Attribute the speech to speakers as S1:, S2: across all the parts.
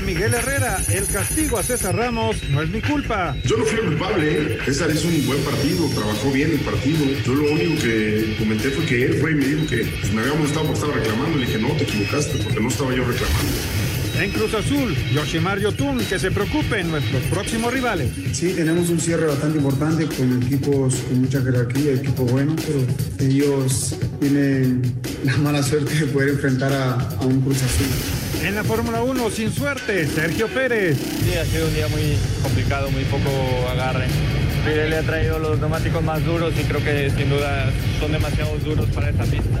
S1: Miguel Herrera, el castigo a César Ramos no es mi culpa.
S2: Yo no fui culpable. César hizo un buen partido, trabajó bien el partido. Yo lo único que comenté fue que él fue y me dijo que pues, me había molestado por estar reclamando. Le dije, no, te equivocaste porque no estaba yo reclamando.
S1: En Cruz Azul, Yoshimar Yotun, que se preocupen nuestros próximos rivales.
S3: Sí, tenemos un cierre bastante importante con equipos con mucha jerarquía, equipos buenos, pero ellos tienen la mala suerte de poder enfrentar a, a un Cruz Azul.
S1: En la Fórmula 1, sin suerte, Sergio Pérez.
S4: Sí, ha sido un día muy complicado, muy poco agarre. Pirelli le ha traído los neumáticos más duros y creo que sin duda son demasiado duros para esta pista.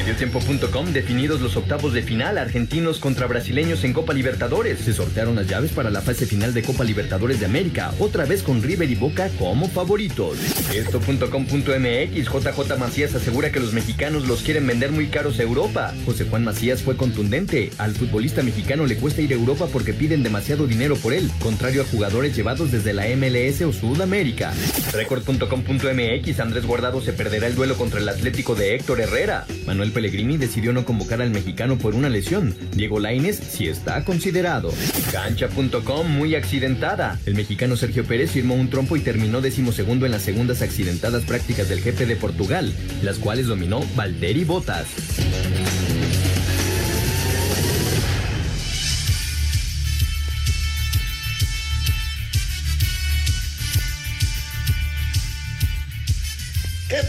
S5: Mediotiempo.com definidos los octavos de final argentinos contra brasileños en Copa Libertadores. Se sortearon las llaves para la fase final de Copa Libertadores de América, otra vez con River y Boca como favoritos. Esto.com.mx JJ Macías asegura que los mexicanos los quieren vender muy caros a Europa. José Juan Macías fue contundente. Al futbolista mexicano le cuesta ir a Europa porque piden demasiado dinero por él, contrario a jugadores llevados desde la MLS o Sudamérica. Record.com.mx Andrés Guardado se perderá el duelo contra el Atlético de Héctor Herrera. Manuel Pellegrini decidió no convocar al mexicano por una lesión. Diego Laines sí está considerado. Cancha.com muy accidentada. El mexicano Sergio Pérez firmó un trompo y terminó decimosegundo en las segundas accidentadas prácticas del jefe de Portugal, las cuales dominó Valderi Botas.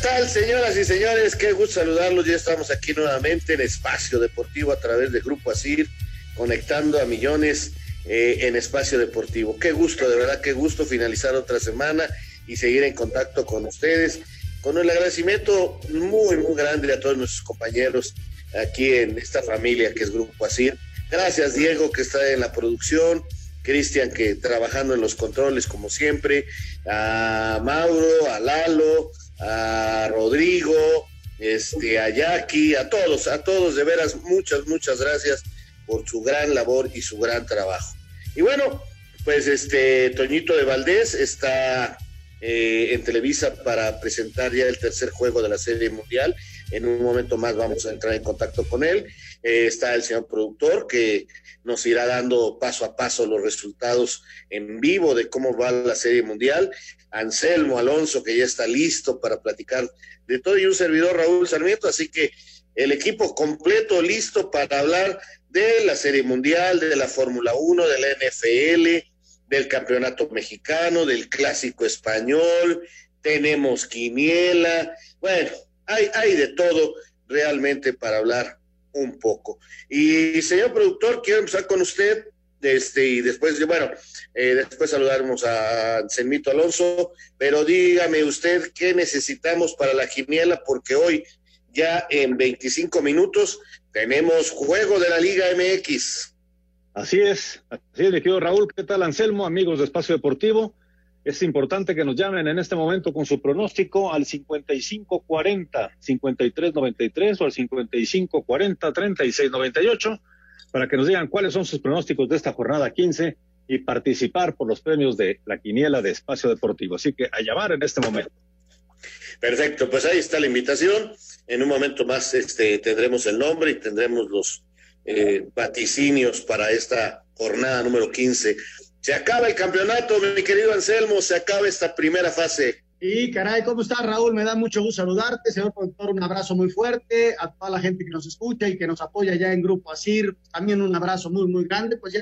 S6: Tal, señoras y señores? Qué gusto saludarlos. Ya estamos aquí nuevamente en Espacio Deportivo a través de Grupo Asir, conectando a millones eh, en Espacio Deportivo. Qué gusto, de verdad, qué gusto finalizar otra semana y seguir en contacto con ustedes. Con el agradecimiento muy, muy grande a todos nuestros compañeros aquí en esta familia que es Grupo Asir. Gracias, Diego, que está en la producción. Cristian, que trabajando en los controles como siempre. A Mauro, a Lalo, a Rodrigo, este, a Jackie, a todos, a todos, de veras, muchas, muchas gracias por su gran labor y su gran trabajo. Y bueno, pues este Toñito de Valdés está eh, en Televisa para presentar ya el tercer juego de la Serie Mundial. En un momento más vamos a entrar en contacto con él. Eh, está el señor productor que nos irá dando paso a paso los resultados en vivo de cómo va la Serie Mundial. Anselmo Alonso, que ya está listo para platicar de todo, y un servidor Raúl Sarmiento. Así que el equipo completo listo para hablar de la Serie Mundial, de la Fórmula 1, de la NFL, del Campeonato Mexicano, del Clásico Español. Tenemos Quiniela. Bueno, hay, hay de todo realmente para hablar un poco. Y señor productor, quiero empezar con usted, este, y después, bueno, eh, después saludaremos a Anselmito Alonso, pero dígame usted qué necesitamos para la quiniela, porque hoy, ya en 25 minutos, tenemos juego de la Liga MX.
S7: Así es, así es, mi querido Raúl, ¿qué tal Anselmo, amigos de Espacio Deportivo? Es importante que nos llamen en este momento con su pronóstico al 5540 5393 o al 5540 3698 para que nos digan cuáles son sus pronósticos de esta jornada 15 y participar por los premios de la quiniela de espacio deportivo. Así que a llamar en este momento.
S6: Perfecto, pues ahí está la invitación. En un momento más este, tendremos el nombre y tendremos los eh, vaticinios para esta jornada número 15 se acaba el campeonato, mi querido Anselmo, se acaba esta primera fase.
S8: Y caray, ¿cómo estás, Raúl? Me da mucho gusto saludarte, señor productor, un abrazo muy fuerte a toda la gente que nos escucha y que nos apoya ya en Grupo Asir, también un abrazo muy, muy grande. Pues ya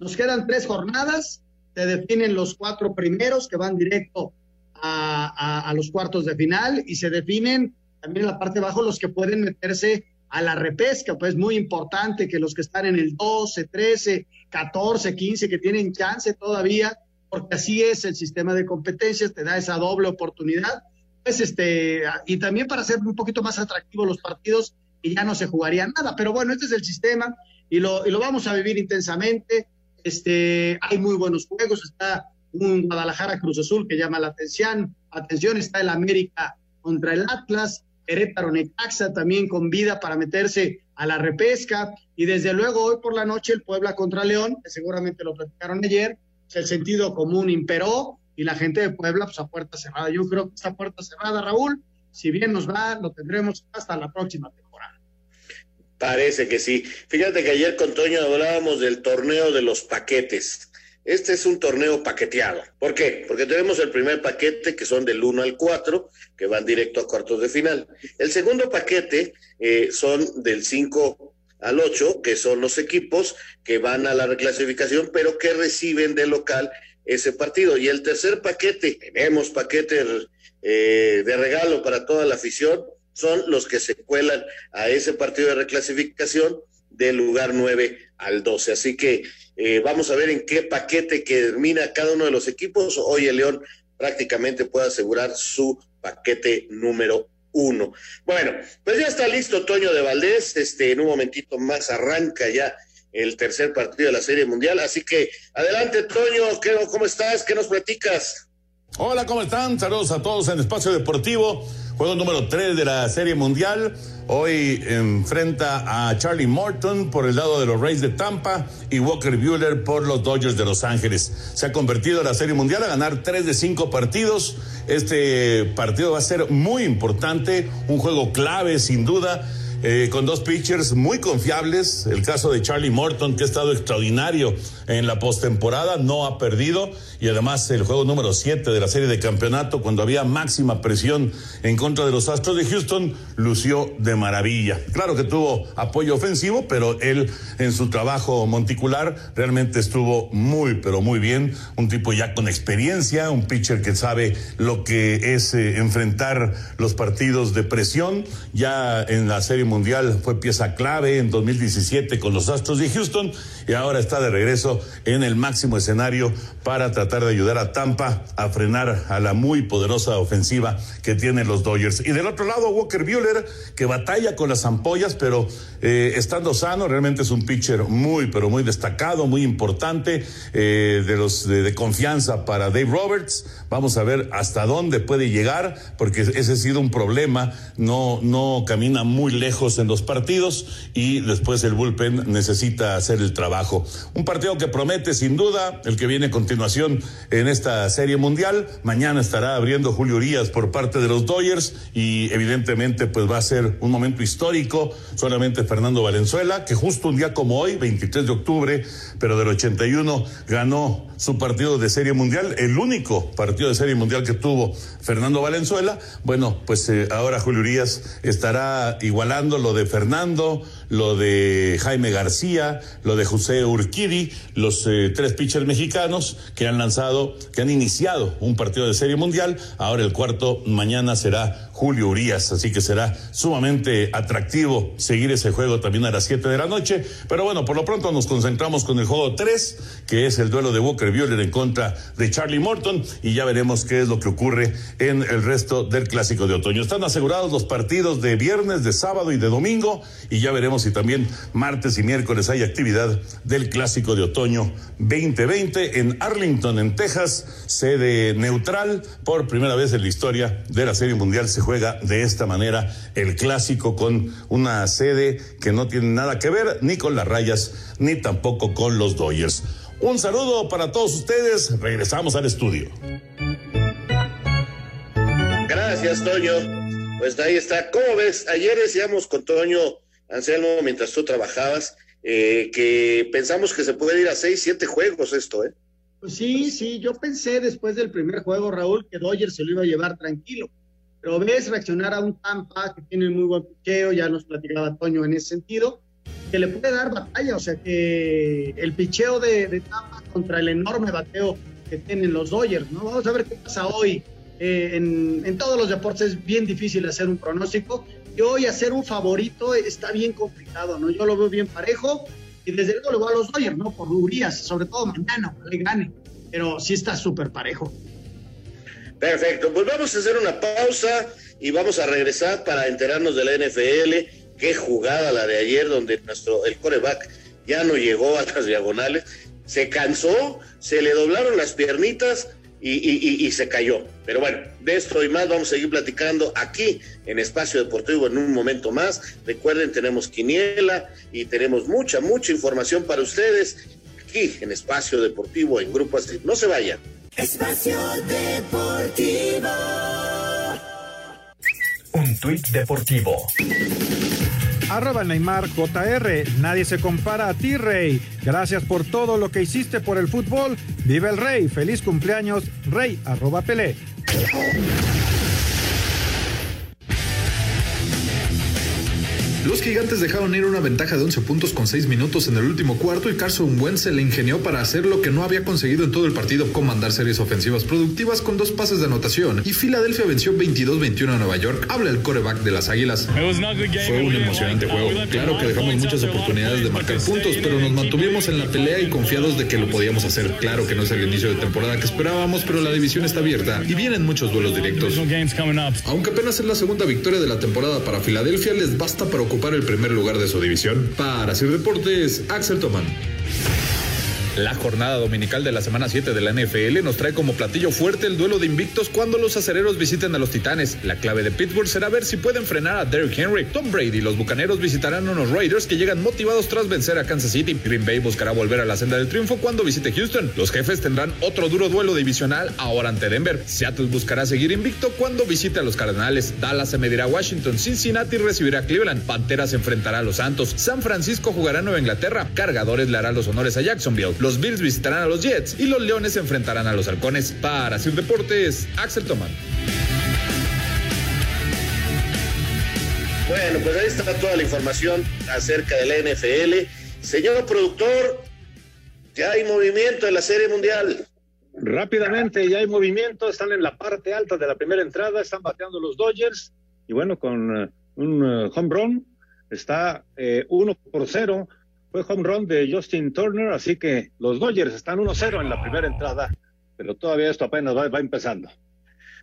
S8: nos quedan tres jornadas, se definen los cuatro primeros que van directo a, a, los cuartos de final y se definen también en la parte de abajo los que pueden meterse a la repesca, pues muy importante que los que están en el 12, 13, 14, 15, que tienen chance todavía, porque así es el sistema de competencias, te da esa doble oportunidad, pues este, y también para hacer un poquito más atractivos los partidos y ya no se jugaría nada, pero bueno, este es el sistema y lo, y lo vamos a vivir intensamente, este, hay muy buenos juegos, está un Guadalajara Cruz Azul que llama la atención, atención, está el América contra el Atlas, Querétaro Necaxa también con vida para meterse a la repesca. Y desde luego hoy por la noche el Puebla contra León, que seguramente lo platicaron ayer, pues, el sentido común imperó y la gente de Puebla pues a puerta cerrada. Yo creo que esta puerta cerrada, Raúl, si bien nos va, lo tendremos hasta la próxima temporada.
S6: Parece que sí. Fíjate que ayer con Toño hablábamos del torneo de los paquetes. Este es un torneo paqueteado. ¿Por qué? Porque tenemos el primer paquete que son del 1 al 4, que van directo a cuartos de final. El segundo paquete eh, son del 5 al 8, que son los equipos que van a la reclasificación, pero que reciben de local ese partido. Y el tercer paquete, tenemos paquete eh, de regalo para toda la afición, son los que se cuelan a ese partido de reclasificación del lugar 9 al 12. Así que eh, vamos a ver en qué paquete que termina cada uno de los equipos. Hoy el León prácticamente puede asegurar su paquete número uno. Bueno, pues ya está listo Toño de Valdés. Este, en un momentito más arranca ya el tercer partido de la Serie Mundial. Así que adelante, Toño. ¿qué, ¿Cómo estás? ¿Qué nos platicas?
S9: Hola, ¿cómo están? Saludos a todos en Espacio Deportivo. Juego número 3 de la Serie Mundial. Hoy enfrenta a Charlie Morton por el lado de los Rays de Tampa y Walker Buehler por los Dodgers de Los Ángeles. Se ha convertido en la Serie Mundial a ganar 3 de 5 partidos. Este partido va a ser muy importante, un juego clave sin duda eh, con dos pitchers muy confiables. El caso de Charlie Morton, que ha estado extraordinario en la postemporada, no ha perdido. Y además el juego número 7 de la serie de campeonato, cuando había máxima presión en contra de los Astros de Houston, lució de maravilla. Claro que tuvo apoyo ofensivo, pero él en su trabajo monticular realmente estuvo muy, pero muy bien. Un tipo ya con experiencia, un pitcher que sabe lo que es eh, enfrentar los partidos de presión. Ya en la serie Mundial fue pieza clave en 2017 con los Astros de Houston y ahora está de regreso en el máximo escenario para tratar de ayudar a Tampa a frenar a la muy poderosa ofensiva que tienen los Dodgers. Y del otro lado, Walker Buehler, que batalla con las ampollas, pero eh, estando sano, realmente es un pitcher muy, pero muy destacado, muy importante, eh, de los de, confianza para Dave Roberts. Vamos a ver hasta dónde puede llegar, porque ese ha sido un problema. No, no camina muy lejos en los partidos y después el bullpen necesita hacer el trabajo. Un partido que promete sin duda, el que viene a continuación en esta serie mundial. Mañana estará abriendo Julio Urias por parte de los Dodgers y evidentemente pues va a ser un momento histórico. Solamente Fernando Valenzuela, que justo un día como hoy, 23 de octubre, pero del 81, ganó su partido de Serie Mundial, el único partido de Serie Mundial que tuvo Fernando Valenzuela. Bueno, pues eh, ahora Julio Urias estará igualando lo de Fernando, lo de Jaime García, lo de José Urquidi, los eh, tres pitchers mexicanos que han lanzado, que han iniciado un partido de Serie Mundial. Ahora el cuarto mañana será Julio Urias, así que será sumamente atractivo seguir ese juego también a las 7 de la noche. Pero bueno, por lo pronto nos concentramos con el juego 3, que es el duelo de Walker Buehler en contra de Charlie Morton, y ya veremos qué es lo que ocurre en el resto del clásico de otoño. Están asegurados los partidos de viernes, de sábado y de domingo, y ya veremos si también martes y miércoles hay actividad del clásico de otoño 2020 en Arlington, en Texas, sede neutral. Por primera vez en la historia de la Serie Mundial se juega de esta manera el clásico con una sede que no tiene nada que ver ni con las rayas ni tampoco con los Dodgers. Un saludo para todos ustedes. Regresamos al estudio.
S6: Gracias, Toño. Pues ahí está. ¿Cómo ves? Ayer decíamos con Toño Anselmo, mientras tú trabajabas, eh, que pensamos que se puede ir a seis, siete juegos esto, ¿eh?
S8: Pues sí, sí, yo pensé después del primer juego, Raúl, que Dodgers se lo iba a llevar tranquilo pero ves reaccionar a un Tampa que tiene muy buen picheo, ya nos platicaba Toño en ese sentido, que le puede dar batalla, o sea que el picheo de, Tampa contra el enorme bateo que tienen los Dodgers, ¿no? Vamos a ver qué pasa hoy. Eh, en, en, todos los deportes es bien difícil hacer un pronóstico Y hoy hacer un favorito está bien complicado, ¿no? Yo lo veo bien parejo y desde luego le voy a los Dodgers, ¿no? Por Urias, sobre todo mañana, le gane. Pero sí está súper parejo.
S6: Perfecto, pues vamos a hacer una pausa y vamos a regresar para enterarnos de la NFL. Qué jugada la de ayer, donde nuestro el coreback ya no llegó a las diagonales, se cansó, se le doblaron las piernitas y, se cayó. Pero bueno, de esto y más vamos a seguir platicando aquí en Espacio Deportivo en un momento más. Recuerden, tenemos quiniela y tenemos mucha, mucha información para ustedes aquí en Espacio Deportivo en Grupo Así. No se vayan.
S10: Espacio Deportivo.
S11: Un tuit deportivo.
S1: Arroba Neymar JR. Nadie se compara a ti, Rey. Gracias por todo lo que hiciste por el fútbol. Vive el Rey. Feliz cumpleaños, Rey. Arroba Pelé.
S12: Los gigantes dejaron ir una ventaja de 11 puntos con 6 minutos en el último cuarto y Carson Wentz se le ingenió para hacer lo que no había conseguido en todo el partido, comandar series ofensivas productivas con dos pases de anotación. Y Filadelfia venció 22-21 a Nueva York. Habla el coreback de las Águilas. Fue un emocionante juego. Claro que dejamos muchas oportunidades de marcar puntos, pero nos mantuvimos en la pelea y confiados de que lo podíamos hacer. Claro que no es el inicio de temporada que esperábamos, pero la división está abierta y vienen muchos duelos directos. Aunque apenas es la segunda victoria de la temporada para Filadelfia, les basta para ocupar el primer lugar de su división. Para Sir Deportes, Axel Toman. La jornada dominical de la semana 7 de la NFL nos trae como platillo fuerte el duelo de invictos cuando los acereros visiten a los Titanes. La clave de Pittsburgh será ver si pueden frenar a Derrick Henry. Tom Brady y los bucaneros visitarán a unos Raiders que llegan motivados tras vencer a Kansas City. Green Bay buscará volver a la senda del triunfo cuando visite Houston. Los jefes tendrán otro duro duelo divisional ahora ante Denver. Seattle buscará seguir invicto cuando visite a los Cardenales. Dallas se medirá a Washington. Cincinnati recibirá a Cleveland. Panteras enfrentará a los Santos. San Francisco jugará a Nueva Inglaterra. Cargadores le harán los honores a Jacksonville. Bills visitarán a los Jets y los Leones se enfrentarán a los Halcones. Para Sir Deportes, Axel Toman.
S6: Bueno, pues ahí está toda la información acerca de la NFL. Señor productor, ya hay movimiento en la Serie Mundial.
S7: Rápidamente, ya hay movimiento, están en la parte alta de la primera entrada, están bateando los Dodgers y bueno, con uh, un uh, home run está eh, uno por cero fue home run de Justin Turner, así que los Dodgers están 1-0 en la primera entrada, pero todavía esto apenas va, empezando.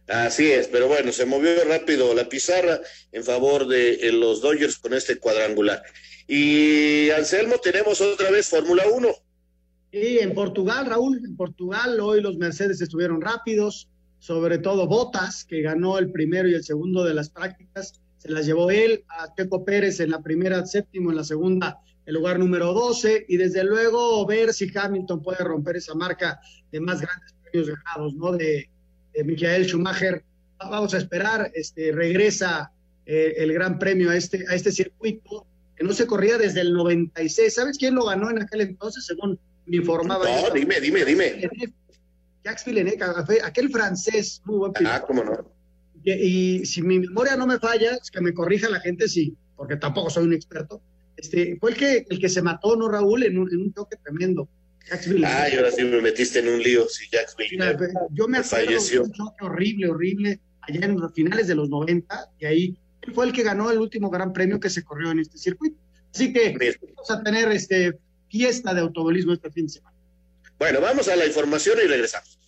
S6: Así es, pero bueno, se movió rápido la pizarra en favor de eh, los Dodgers con este cuadrangular. Y Anselmo, tenemos otra vez Fórmula 1.
S8: Sí, en Portugal, Raúl, en Portugal hoy los Mercedes estuvieron rápidos, sobre todo Botas, que ganó el primero y el segundo de las prácticas, se las llevó él, a Teco Pérez en la primera, séptimo, en la segunda el lugar número 12 y desde luego ver si Hamilton puede romper esa marca de más grandes premios ganados, ¿no? De, de Michael Schumacher. Vamos a esperar, este, regresa eh, el gran premio a este, a este circuito que no se corría desde el 96. ¿Sabes quién lo ganó en aquel entonces, según me informaba?
S6: No, dime, dime, dime.
S8: Jacques Villeneuve, aquel francés, muy buen
S6: Ah, cómo no.
S8: Y, y, si mi memoria no me falla, es que me corrija la gente, sí, porque tampoco soy un experto este, fue el que, el que se mató, ¿no, Raúl? En un, en un toque tremendo.
S6: Ay, ahora sí me metiste en un lío, sí, Jax
S8: Yo me acuerdo de un choque horrible, horrible, allá en los finales de los 90, y ahí fue el que ganó el último gran premio que se corrió en este circuito. Así que vamos a tener este fiesta de automovilismo este fin de semana.
S6: Bueno, vamos a la información y regresamos.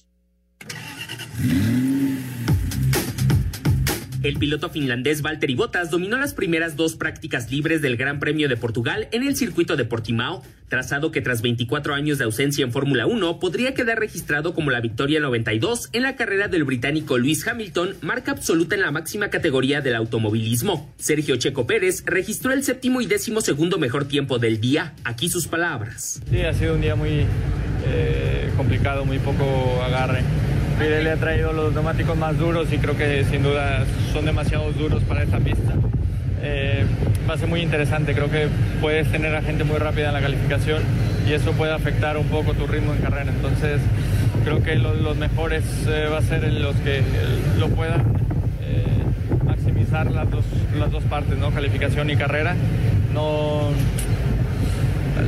S13: El piloto finlandés Valtteri Bottas dominó las primeras dos prácticas libres del Gran Premio de Portugal en el circuito de Portimao, trazado que tras 24 años de ausencia en Fórmula 1 podría quedar registrado como la victoria 92 en la carrera del británico Lewis Hamilton, marca absoluta en la máxima categoría del automovilismo. Sergio Checo Pérez registró el séptimo y décimo segundo mejor tiempo del día. Aquí sus palabras.
S4: Sí, ha sido un día muy eh, complicado, muy poco agarre Pirelli ha traído los neumáticos más duros y creo que sin duda son demasiado duros para esta pista. Eh, va a ser muy interesante, creo que puedes tener a gente muy rápida en la calificación y eso puede afectar un poco tu ritmo en carrera. Entonces creo que los, mejores eh, va a ser los que lo puedan eh, maximizar las dos, las dos partes, ¿no? calificación y carrera. No,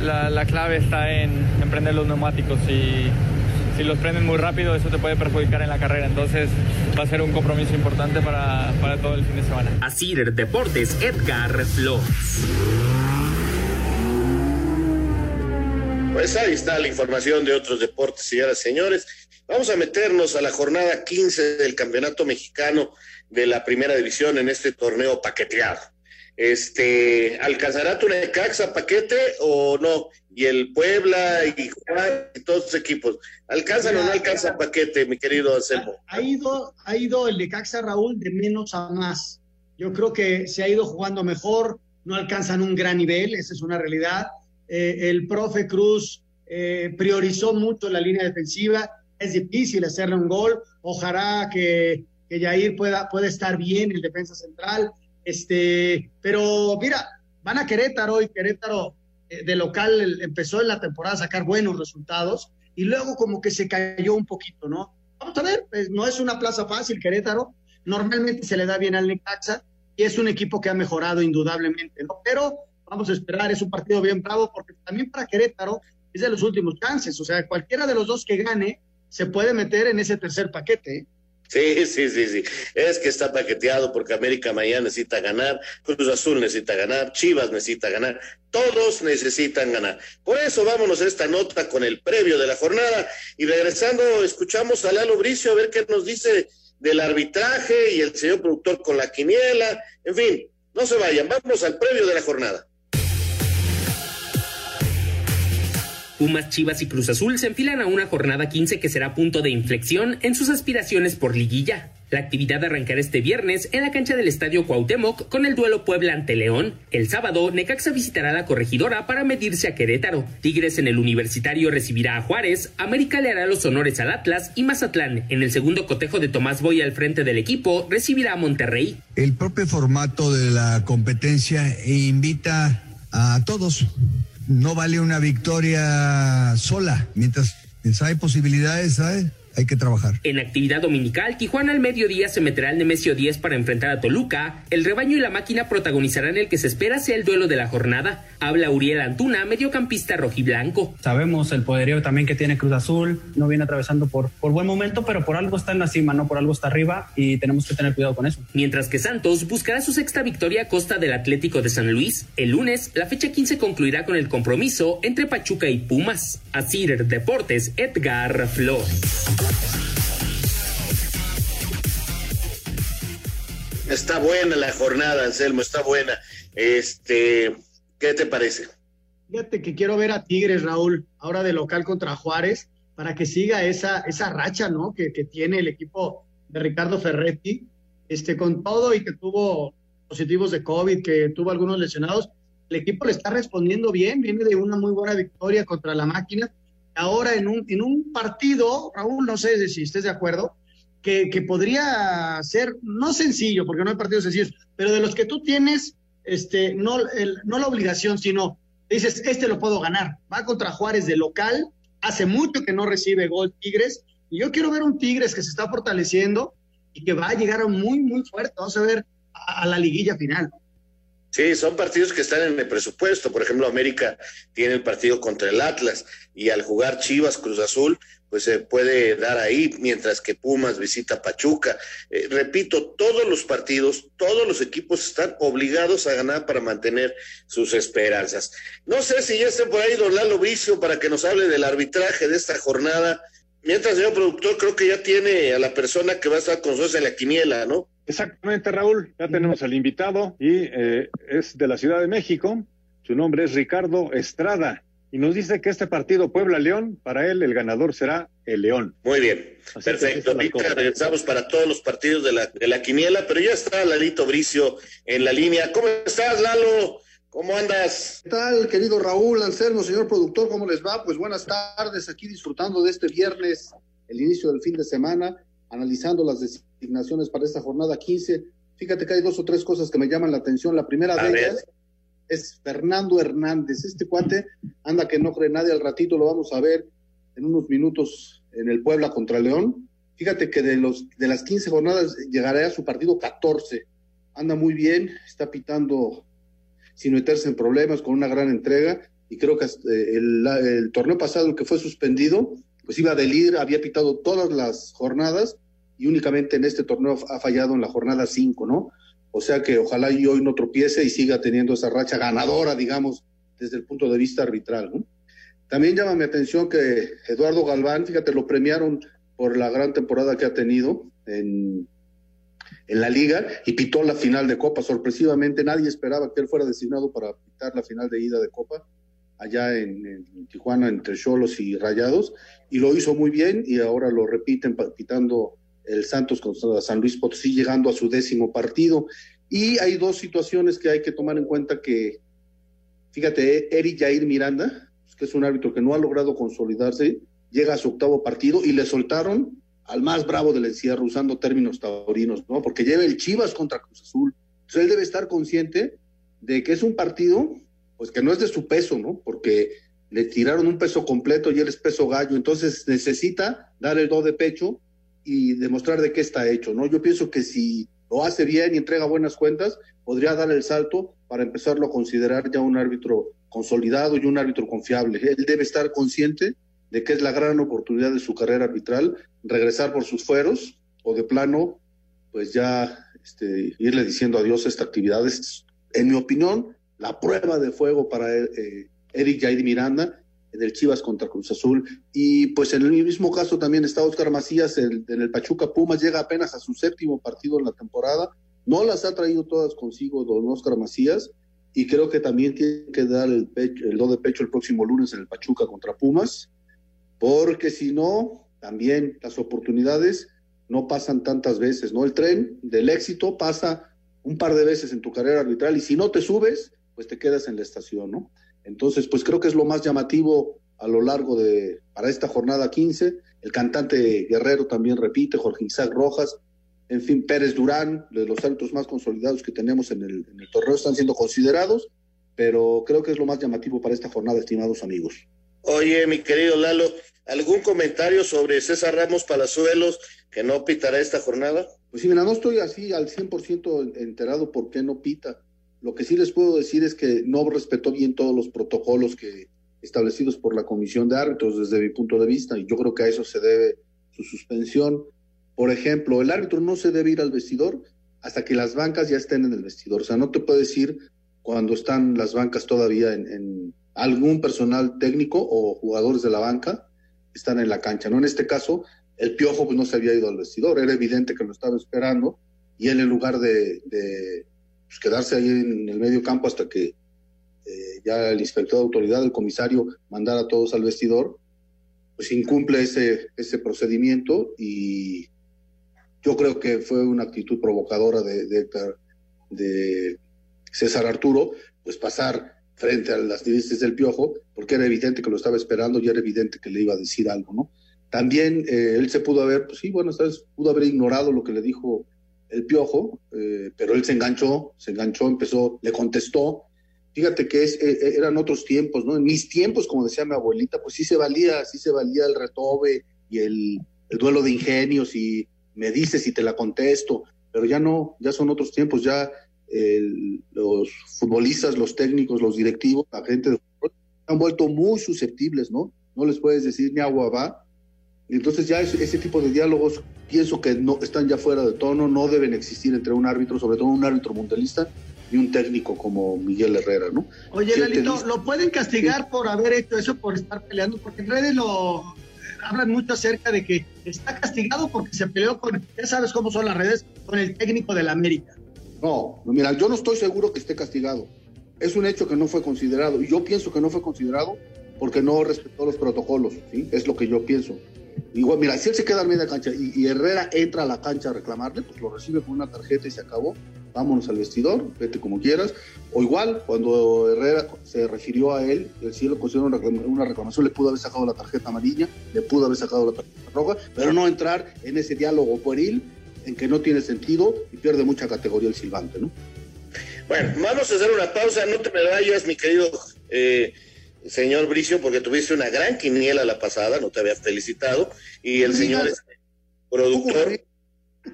S4: la, clave está en, en prender los neumáticos y si los prenden muy rápido, eso te puede perjudicar en la carrera. Entonces va a ser un compromiso importante para, para todo el fin de semana.
S13: Así Deportes, Edgar Flores.
S6: Pues ahí está la información de otros deportes, señoras y señores. Vamos a meternos a la jornada 15 del Campeonato Mexicano de la Primera División en este torneo paqueteado. Este, ¿alcanzará tu Necaxa paquete o no? Y el Puebla y Juan y todos los equipos. ¿Alcanzan o no alcanza paquete, mi querido Anselmo?
S8: Ha, ido, ha ido el Necaxa Raúl de menos a más. Yo creo que se ha ido jugando mejor, no alcanzan un gran nivel, esa es una realidad. Eh, el profe Cruz eh, priorizó mucho la línea defensiva, es difícil hacerle un gol, ojalá que, que Jair pueda, pueda estar bien el defensa central, este, pero mira, van a Querétaro y Querétaro eh, de local empezó en la temporada a sacar buenos resultados y luego como que se cayó un poquito, ¿no? Vamos a ver, pues, no es una plaza fácil Querétaro, normalmente se le da bien al Necaxa y es un equipo que ha mejorado indudablemente, ¿no? Pero vamos a esperar, es un partido bien bravo porque también para Querétaro es de los últimos chances, o sea, cualquiera de los dos que gane se puede meter en ese tercer paquete. ¿eh?
S6: Sí, sí, sí, sí. Es que está paqueteado porque América mañana necesita ganar, Cruz Azul necesita ganar, Chivas necesita ganar, todos necesitan ganar. Por eso vámonos a esta nota con el previo de la jornada y regresando escuchamos a Lalo Bricio a ver qué nos dice del arbitraje y el señor productor con la quiniela. En fin, no se vayan, vamos al previo de la jornada.
S13: Pumas, Chivas y Cruz Azul se enfilan a una jornada 15 que será punto de inflexión en sus aspiraciones por liguilla. La actividad arrancará este viernes en la cancha del Estadio Cuauhtémoc con el duelo Puebla ante León. El sábado, Necaxa visitará la corregidora para medirse a Querétaro. Tigres en el Universitario recibirá a Juárez, América le hará los honores al Atlas y Mazatlán, en el segundo cotejo de Tomás Boy al frente del equipo, recibirá a Monterrey.
S14: El propio formato de la competencia invita a todos no vale una victoria sola. Mientras hay posibilidades, ¿sabes? Hay que trabajar.
S13: En actividad dominical, Tijuana al mediodía se meterá al Nemesio 10 para enfrentar a Toluca. El rebaño y la máquina protagonizarán el que se espera sea el duelo de la jornada. Habla Uriel Antuna, mediocampista rojiblanco.
S15: Sabemos el poderío también que tiene Cruz Azul. No viene atravesando por, por buen momento, pero por algo está en la cima, no por algo está arriba y tenemos que tener cuidado con eso.
S13: Mientras que Santos buscará su sexta victoria a costa del Atlético de San Luis. El lunes, la fecha 15 concluirá con el compromiso entre Pachuca y Pumas. Asir Deportes, Edgar Flores.
S6: Está buena la jornada, Anselmo, está buena. Este, ¿qué te parece?
S8: Fíjate que quiero ver a Tigres, Raúl, ahora de local contra Juárez, para que siga esa, esa racha, ¿no? Que, que tiene el equipo de Ricardo Ferretti, este, con todo y que tuvo positivos de COVID, que tuvo algunos lesionados, el equipo le está respondiendo bien, viene de una muy buena victoria contra la máquina. Ahora en un, en un partido, Raúl, no sé si estés de acuerdo, que, que, podría ser, no sencillo, porque no hay partidos sencillos, pero de los que tú tienes, este, no, no la obligación, sino dices, este lo puedo ganar. Va contra Juárez de local, hace mucho que no recibe gol Tigres, y yo quiero ver un Tigres que se está fortaleciendo y que va a llegar muy, muy fuerte. Vamos a ver a la liguilla final.
S6: Sí, son partidos que están en el presupuesto. Por ejemplo, América tiene el partido contra el Atlas y al jugar Chivas Cruz Azul, pues se puede dar ahí, mientras que Pumas visita Pachuca. Eh, repito, todos los partidos, todos los equipos están obligados a ganar para mantener sus esperanzas. No sé si ya esté por ahí Don Lalo Vicio para que nos hable del arbitraje de esta jornada. Mientras, señor productor, creo que ya tiene a la persona que va a estar con nosotros en la quiniela, ¿no?
S7: Exactamente, Raúl. Ya tenemos al invitado y eh, es de la Ciudad de México. Su nombre es Ricardo Estrada y nos dice que este partido Puebla-León, para él el ganador será el León.
S6: Muy bien, Así perfecto. Ahorita regresamos para todos los partidos de la, de la quiniela, pero ya está Lalito Bricio en la línea. ¿Cómo estás, Lalo? ¿Cómo andas?
S16: ¿Qué tal, querido Raúl, Anselmo, señor productor? ¿Cómo les va? Pues buenas tardes, aquí disfrutando de este viernes, el inicio del fin de semana, analizando las designaciones para esta jornada 15. Fíjate que hay dos o tres cosas que me llaman la atención. La primera de ellas es Fernando Hernández. Este cuate anda que no cree nadie, al ratito lo vamos a ver en unos minutos en el Puebla contra León. Fíjate que de, los, de las 15 jornadas llegará a su partido 14. Anda muy bien, está pitando sin meterse en problemas, con una gran entrega. Y creo que el, el torneo pasado, el que fue suspendido, pues iba de líder, había pitado todas las jornadas y únicamente en este torneo ha fallado en la jornada 5, ¿no? O sea que ojalá y hoy no tropiece y siga teniendo esa racha ganadora, digamos, desde el punto de vista arbitral, ¿no? También llama mi atención que Eduardo Galván, fíjate, lo premiaron por la gran temporada que ha tenido en, en la liga y pitó la final de Copa. Sorpresivamente nadie esperaba que él fuera designado para pitar la final de ida de Copa allá en, en Tijuana entre Cholos y Rayados y lo hizo muy bien y ahora lo repiten pitando el Santos contra San Luis Potosí llegando a su décimo partido. Y hay dos situaciones que hay que tomar en cuenta que, fíjate, Eric Jair Miranda, pues, que es un árbitro que no ha logrado consolidarse, llega a su octavo partido y le soltaron al más bravo del encierro, usando términos taurinos, ¿no? Porque lleva el Chivas contra Cruz Azul. Entonces él debe estar consciente de que es un partido, pues que no es de su peso, ¿no? Porque le tiraron un peso completo y él es peso gallo, entonces necesita dar el do de pecho y demostrar de qué está hecho, ¿no? Yo pienso que si lo hace bien y entrega buenas cuentas, podría dar el salto para empezarlo a considerar ya un árbitro consolidado y un árbitro confiable. Él debe estar consciente de que es la gran oportunidad de su carrera arbitral, regresar por sus fueros o de plano, pues ya este, irle diciendo adiós a esta actividad. Es, en mi opinión, la prueba de fuego para eh, Eric Jair Miranda en el Chivas contra Cruz Azul. Y pues en el mismo caso también está Oscar Macías en, el Pachuca Pumas, llega apenas a su séptimo partido en la temporada. No las ha traído todas consigo don Oscar Macías y creo que también tiene que dar el, pecho, el do de pecho el próximo lunes en el Pachuca contra Pumas, porque si no, también las oportunidades no pasan tantas veces, ¿no? El tren del éxito pasa un par de veces en tu carrera arbitral y si no te subes, pues te quedas en la estación, ¿no? Entonces, pues creo que es lo más llamativo a lo largo de, para esta jornada 15. El cantante Guerrero también repite, Jorge Isaac Rojas, en fin, Pérez Durán, de los árbitros más consolidados que tenemos en el, en el torneo, están siendo considerados, pero creo que es lo más llamativo para esta jornada, estimados amigos.
S6: Oye, mi querido Lalo, ¿algún comentario sobre César Ramos Palazuelos que no pitará esta jornada?
S16: Pues sí, mira, no estoy así al 100% enterado por qué no pita. Lo que sí les puedo decir es que no respetó bien todos los protocolos que establecidos por la comisión de árbitros desde mi punto de vista y yo creo que a eso se debe su suspensión. Por ejemplo, el árbitro no se debe ir al vestidor hasta que las bancas ya estén en el vestidor. O sea, no te puedes ir cuando están las bancas todavía en, algún personal técnico o jugadores de la banca están en la cancha. No en este caso, el piojo pues no se había ido al vestidor, era evidente que lo estaba esperando y él en lugar de pues, quedarse ahí en el medio campo hasta que eh, ya el inspector de autoridad, el comisario, mandara a todos al vestidor, pues incumple ese, ese procedimiento y yo creo que fue una actitud provocadora de, de, de César Arturo, pues pasar frente a las directrices del piojo, porque era evidente que lo estaba esperando y era evidente que le iba a decir algo, ¿no? También eh, él se pudo haber, pues sí, bueno, vez pudo haber ignorado lo que le dijo el piojo, eh, pero él se enganchó, se enganchó, empezó, le contestó. Fíjate que es, eh, eh, eran otros tiempos, ¿no? En mis tiempos, como decía mi abuelita, pues sí se valía, sí se valía el retobe y el, el duelo de ingenios y me dices y te la contesto, pero ya no, ya son otros tiempos, ya los futbolistas, los técnicos, los directivos, la gente de fútbol, han vuelto muy susceptibles, ¿no? No les puedes decir ni agua va, entonces ya ese, ese, tipo de diálogos pienso que no están ya fuera de tono, no deben existir entre un árbitro, sobre todo un árbitro mundialista y un técnico como Miguel Herrera, ¿no?
S8: Oye, Lalito, ¿lo pueden castigar por haber hecho eso, por estar peleando? Porque en redes lo hablan mucho acerca de que está castigado porque se peleó con, ya sabes cómo son las redes, con el técnico del América.
S16: No, mira, yo no estoy seguro que esté castigado. Es un hecho que no fue considerado y yo pienso que no fue considerado porque no respetó los protocolos, ¿sí? Es lo que yo pienso. Igual, mira, si él se queda en media cancha y, Herrera entra a la cancha a reclamarle, pues lo recibe con una tarjeta y se acabó. Vámonos al vestidor, vete como quieras. O igual, cuando Herrera se refirió a él, el cielo consideró una, una reclamación, le pudo haber sacado la tarjeta amarilla, le pudo haber sacado la tarjeta roja, pero no entrar en ese diálogo pueril en que no tiene sentido y pierde mucha categoría el silbante, ¿no?
S6: Bueno, vamos a hacer una pausa, no te me vayas, mi querido eh, señor Bricio, porque tuviste una gran quiniela la pasada, no te había felicitado, y el señor este, productor,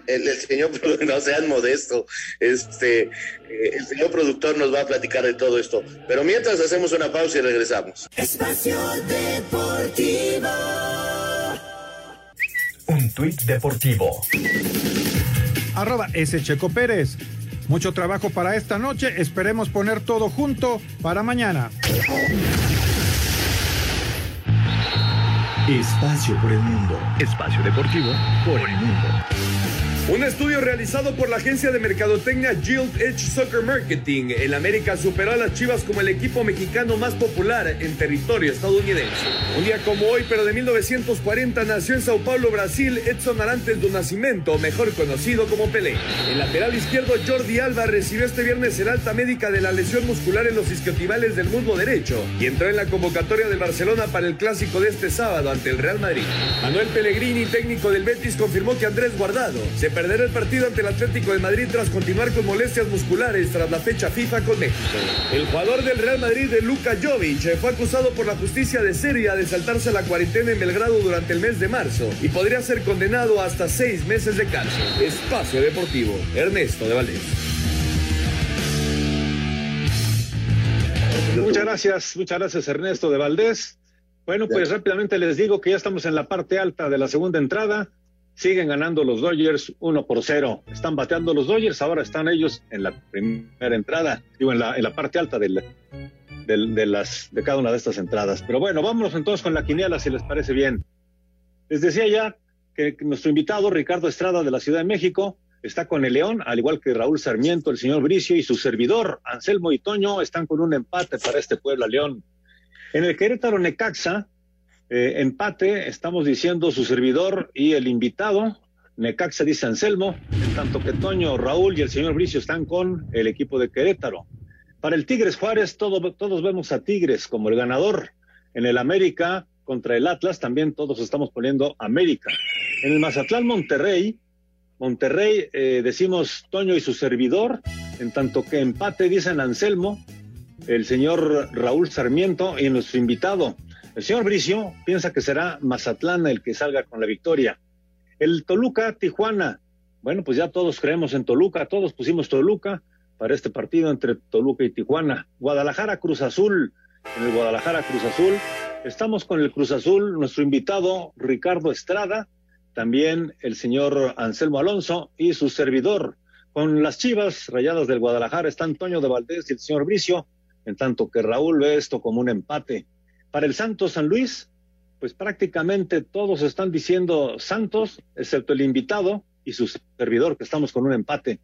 S6: el, el, señor, no sean modesto, este, eh, el señor productor nos va a platicar de todo esto. Pero mientras hacemos una pausa y regresamos.
S10: Espacio Deportivo.
S5: tuit deportivo.
S1: Arroba S. Checo Pérez. Mucho trabajo para esta noche. Esperemos poner todo junto para mañana.
S11: Espacio por el mundo. Espacio deportivo por el mundo.
S17: Un estudio realizado por la agencia de mercadotecnia Guild Edge Soccer Marketing, el América superó a las Chivas como el equipo mexicano más popular en territorio estadounidense. Un día como hoy, pero de 1940, nació en Sao Paulo, Brasil, Edson Arantes do Nascimento, mejor conocido como Pelé. El lateral izquierdo Jordi Alba recibió este viernes el alta médica de la lesión muscular en los isquiotibiales del muslo derecho y entró en la convocatoria del Barcelona para el clásico de este sábado ante el Real Madrid. Manuel Pellegrini, técnico del Betis, confirmó que Andrés Guardado se perder el partido ante el Atlético de Madrid tras continuar con molestias musculares tras la fecha FIFA con México. El jugador del Real Madrid, de Luka Jovic, fue acusado por la justicia de Serbia de saltarse la cuarentena en Belgrado durante el mes de marzo y podría ser condenado hasta seis meses de cárcel. Espacio Deportivo, Ernesto de Valdés.
S7: Muchas gracias, muchas gracias Ernesto de Valdés. Bueno, pues rápidamente les digo que ya estamos en la parte alta de la segunda entrada. Siguen ganando los Dodgers 1 por 0. Están bateando los Dodgers, ahora están ellos en la primera entrada, digo, en la, en la parte alta de, las, de cada una de estas entradas. Pero bueno, vámonos entonces con la quiniela, si les parece bien. Les decía ya que nuestro invitado, Ricardo Estrada, de la Ciudad de México, está con el León, al igual que Raúl Sarmiento, el señor Bricio y su servidor, Anselmo y Toño, están con un empate para este Puebla León. En el Querétaro Necaxa, eh, empate, estamos diciendo su servidor y el invitado. Necaxa dice Anselmo, en tanto que Toño, Raúl y el señor Bricio están con el equipo de Querétaro. Para el Tigres Juárez, todo, todos vemos a Tigres como el ganador. En el América contra el Atlas también todos estamos poniendo América. En el Mazatlán Monterrey, Monterrey eh, decimos Toño y su servidor, en tanto que empate dicen Anselmo, el señor Raúl Sarmiento y nuestro invitado. El señor Bricio piensa que será Mazatlán el que salga con la victoria. El Toluca, Tijuana. Bueno, pues ya todos creemos en Toluca, todos pusimos Toluca para este partido entre Toluca y Tijuana. Guadalajara, Cruz Azul. En el Guadalajara, Cruz Azul. Estamos con el Cruz Azul, nuestro invitado Ricardo Estrada, también el señor Anselmo Alonso y su servidor. Con las Chivas Rayadas del Guadalajara están Toño de Valdés y el señor Bricio, en tanto que Raúl ve esto como un empate. Para el Santos San Luis, pues prácticamente todos están diciendo Santos, excepto el invitado y su servidor, que estamos con un empate.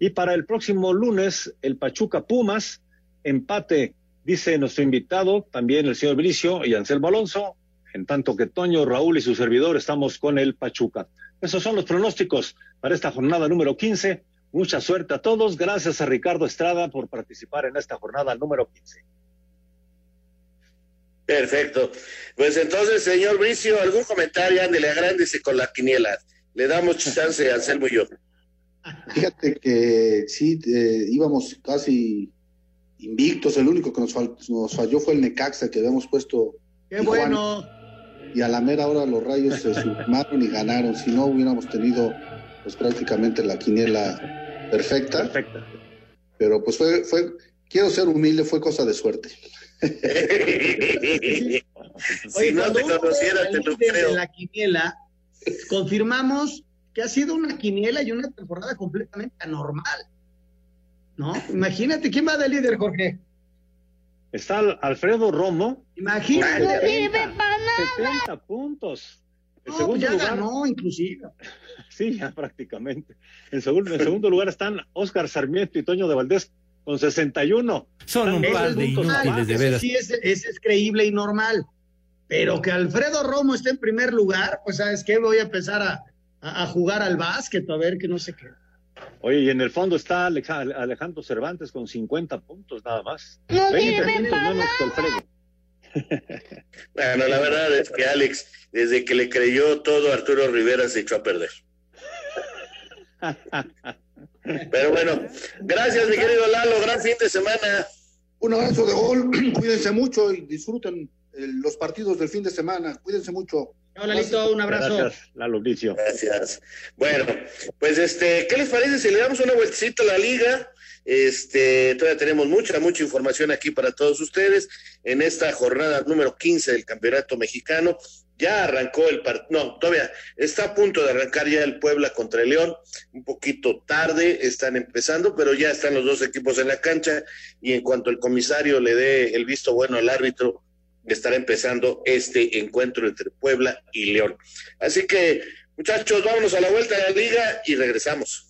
S7: Y para el próximo lunes, el Pachuca Pumas, empate, dice nuestro invitado, también el señor Bricio y Anselmo Alonso, en tanto que Toño, Raúl y su servidor estamos con el Pachuca. Esos son los pronósticos para esta jornada número 15. Mucha suerte a todos. Gracias a Ricardo Estrada por participar en esta jornada número 15.
S6: Perfecto. Pues entonces, señor Bricio, ¿algún comentario? Ándele, agrándese con la quiniela. Le damos chance a Anselmo y yo.
S16: Fíjate que sí, eh, íbamos casi invictos. El único que nos, fal nos, falló fue el Necaxa, que habíamos puesto.
S8: ¡Qué bueno!
S16: Y a la mera hora los rayos se sumaron y ganaron. Si no, hubiéramos tenido pues prácticamente la quiniela perfecta.
S7: Perfecta.
S16: Pero pues fue, fue, quiero ser humilde, fue cosa de suerte.
S6: si no te conociera, te lo creo.
S8: De la quiniela, confirmamos que ha sido una quiniela y una temporada completamente anormal. ¿No? Imagínate, ¿quién va de líder, Jorge?
S7: Está Alfredo Romo.
S8: Imagínate.
S7: No sirve para nada. 70 puntos.
S8: En no, segundo ya lugar, ganó, inclusive.
S7: Sí, ya prácticamente. En segundo, en segundo lugar están Oscar Sarmiento y Toño de Valdés con 61.
S18: Son un par de inútiles, de veras.
S8: Sí, ese, ese es creíble y normal. Pero que Alfredo Romo esté en primer lugar, pues sabes qué, voy a empezar a, a, a jugar al básquet, a ver que no sé qué.
S7: Oye, y en el fondo está Alejandro Cervantes con 50 puntos nada más.
S18: No
S7: 20
S18: sirve
S7: puntos menos que Alfredo.
S6: Bueno, la verdad es que Alex, desde que le creyó todo, Arturo Rivera se echó a perder. Pero bueno, gracias, mi querido Lalo. Gran fin de semana.
S16: Un abrazo de gol, cuídense mucho y disfruten eh, los partidos del fin de semana. Cuídense mucho.
S8: Hola, Lito, un abrazo.
S7: Gracias, Lalo Bricio.
S6: Gracias. Bueno, pues este, ¿qué les parece si le damos una vueltecita a la liga? Este, todavía tenemos mucha, mucha información aquí para todos ustedes en esta jornada número 15 del Campeonato Mexicano. Ya arrancó el partido, no, todavía está a punto de arrancar ya el Puebla contra el León, un poquito tarde, están empezando, pero ya están los dos equipos en la cancha y en cuanto el comisario le dé el visto bueno al árbitro, estará empezando este encuentro entre Puebla y León. Así que, muchachos, vámonos a la vuelta de la liga y regresamos.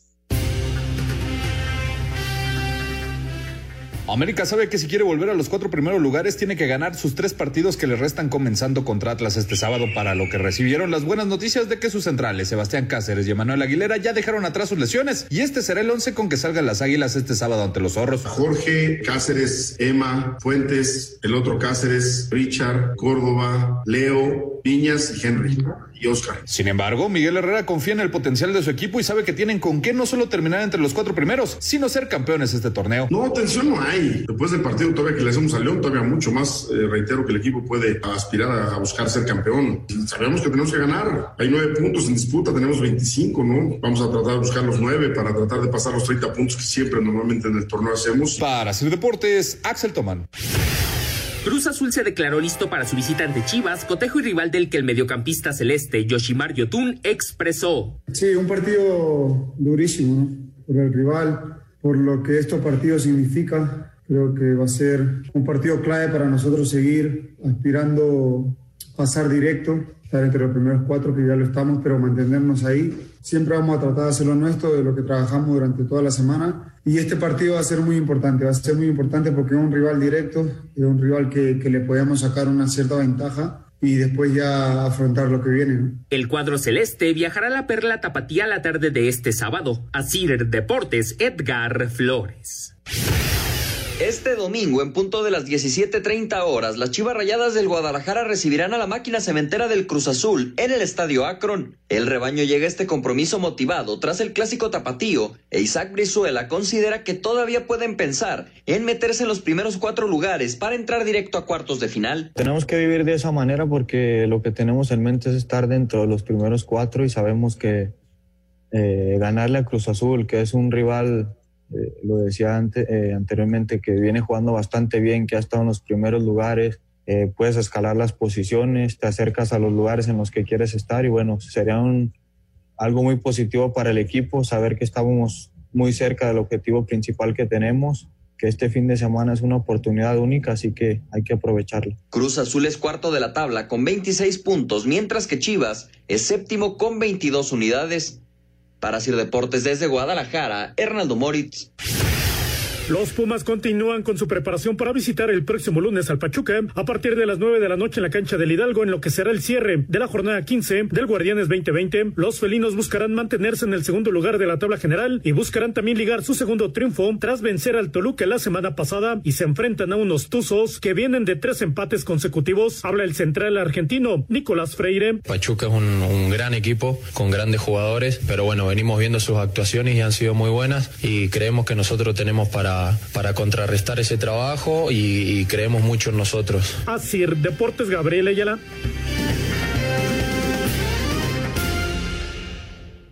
S12: América sabe que si quiere volver a los cuatro primeros lugares tiene que ganar sus tres partidos que le restan comenzando contra Atlas este sábado para lo que recibieron las buenas noticias de que sus centrales Sebastián Cáceres y Emanuel Aguilera ya dejaron atrás sus lesiones y este será el once con que salgan las Águilas este sábado ante los Zorros.
S19: Jorge, Cáceres, Emma, Fuentes, el otro Cáceres, Richard, Córdoba, Leo, Piñas y Henry y Oscar.
S12: Sin embargo, Miguel Herrera confía en el potencial de su equipo y sabe que tienen con qué no solo terminar entre los cuatro primeros, sino ser campeones este torneo.
S19: No, tensión no hay. Después del partido todavía que le hacemos a León, todavía mucho más. Eh, reitero que el equipo puede aspirar a, a, buscar ser campeón. Sabemos que tenemos que ganar. Hay nueve puntos en disputa, tenemos 25, ¿no? Vamos a tratar de buscar los nueve para tratar de pasar los 30 puntos que siempre normalmente en el torneo hacemos.
S12: Para hacer deportes, Axel Tomán.
S13: Cruz Azul se declaró listo para su visita ante Chivas, cotejo y rival del que el mediocampista celeste Yoshimar Yotun expresó.
S3: Sí, un partido durísimo, ¿no? Por el rival, por lo que estos partidos significa. Creo que va a ser un partido clave para nosotros seguir aspirando pasar directo, estar entre los primeros cuatro que ya lo estamos, pero mantenernos ahí. Siempre vamos a tratar de hacer lo nuestro, de lo que trabajamos durante toda la semana. Y este partido va a ser muy importante, va a ser muy importante porque es un rival directo, es un rival que, que le podemos sacar una cierta ventaja y después ya afrontar lo que viene.
S13: El cuadro celeste viajará a la Perla Tapatía la tarde de este sábado. A Cider Deportes, Edgar Flores.
S20: Este domingo, en punto de las 17.30 horas, las Chivas Rayadas del Guadalajara recibirán a la máquina cementera del Cruz Azul en el Estadio Akron. El rebaño llega a este compromiso motivado tras el clásico tapatío e Isaac Brizuela considera que todavía pueden pensar en meterse en los primeros cuatro lugares para entrar directo a cuartos de final.
S21: Tenemos que vivir de esa manera porque lo que tenemos en mente es estar dentro de los primeros cuatro y sabemos que eh, ganarle a Cruz Azul, que es un rival eh, lo decía ante, eh, anteriormente, que viene jugando bastante bien, que ha estado en los primeros lugares, eh, puedes escalar las posiciones, te acercas a los lugares en los que quieres estar y bueno, sería un, algo muy positivo para el equipo saber que estábamos muy cerca del objetivo principal que tenemos que este fin de semana es una oportunidad única, así que hay que aprovecharla.
S20: Cruz Azul es cuarto de la tabla con 26 puntos, mientras que Chivas es séptimo con 22 unidades. Para Sir Deportes desde Guadalajara, Hernaldo Moritz.
S22: Los Pumas continúan con su preparación para visitar el próximo lunes al Pachuca a partir de las 9 de la noche en la cancha del Hidalgo en lo que será el cierre de la jornada 15 del Guardianes 2020. Los felinos buscarán mantenerse en el segundo lugar de la tabla general y buscarán también ligar su segundo triunfo tras vencer al Toluca la semana pasada y se enfrentan a unos Tuzos que vienen de tres empates consecutivos. Habla el central argentino Nicolás Freire.
S23: Pachuca es un, un gran equipo con grandes jugadores, pero bueno, venimos viendo sus actuaciones y han sido muy buenas y creemos que nosotros tenemos para para, contrarrestar ese trabajo y, y, creemos mucho en nosotros.
S22: Así, Deportes Gabriel Ayala.